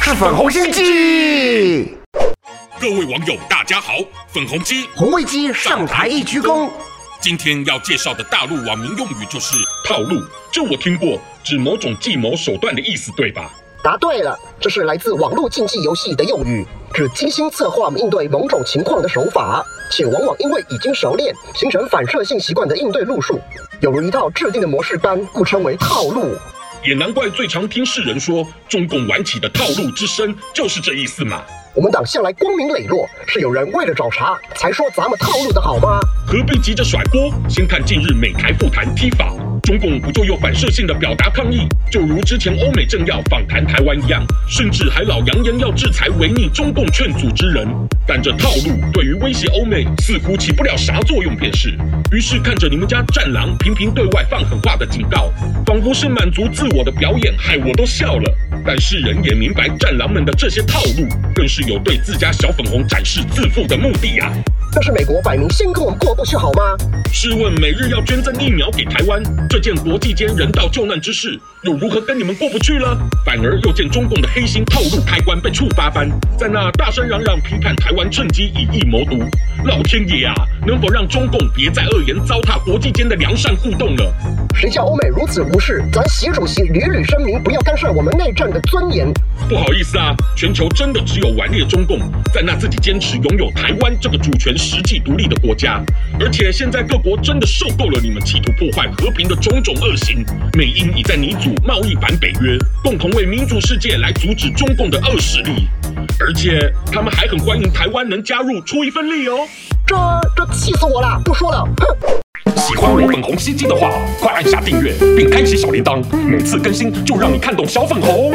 是粉红心机。各位网友，大家好，粉红鸡红卫鸡上台一鞠躬。今天要介绍的大陆网民用语就是套路，这我听过，指某种计谋手段的意思，对吧？答对了，这是来自网络竞技游戏的用语，指精心策划应对某种情况的手法，且往往因为已经熟练，形成反射性习惯的应对路数，有如一套制定的模式般，故称为套路。也难怪最常听世人说，中共玩起的套路之深，就是这意思嘛。我们党向来光明磊落，是有人为了找茬才说咱们套路的好吗？何必急着甩锅？先看近日美台复谈 TIFA。中共不就又反射性的表达抗议，就如之前欧美政要访谈台湾一样，甚至还老扬言要制裁违逆中共劝阻之人。但这套路对于威胁欧美似乎起不了啥作用，便是。于是看着你们家战狼频频对外放狠话的警告，仿佛是满足自我的表演，害我都笑了。但世人也明白，战狼们的这些套路，更是有对自家小粉红展示自负的目的啊。这是美国摆明先跟我们过不去好吗？试问美日要捐赠疫苗给台湾，这件国际间人道救难之事，又如何跟你们过不去了？反而又见中共的黑心套路开关被触发般，在那大声嚷嚷批判台湾趁机以疫谋独。老天爷啊，能否让中共别再恶言糟蹋国际间的良善互动了？谁叫欧美如此无视？咱习主席屡屡声明不要干涉我们内政的尊严。不好意思啊，全球真的只有顽劣中共，在那自己坚持拥有台湾这个主权。实际独立的国家，而且现在各国真的受够了你们企图破坏和平的种种恶行。美英已在拟组贸易反北约，共同为民主世界来阻止中共的恶势力。而且他们还很欢迎台湾能加入，出一份力哦。这这气死我了！不说了，哼！喜欢我粉红心机的话，快按下订阅并开启小铃铛，每次更新就让你看懂小粉红。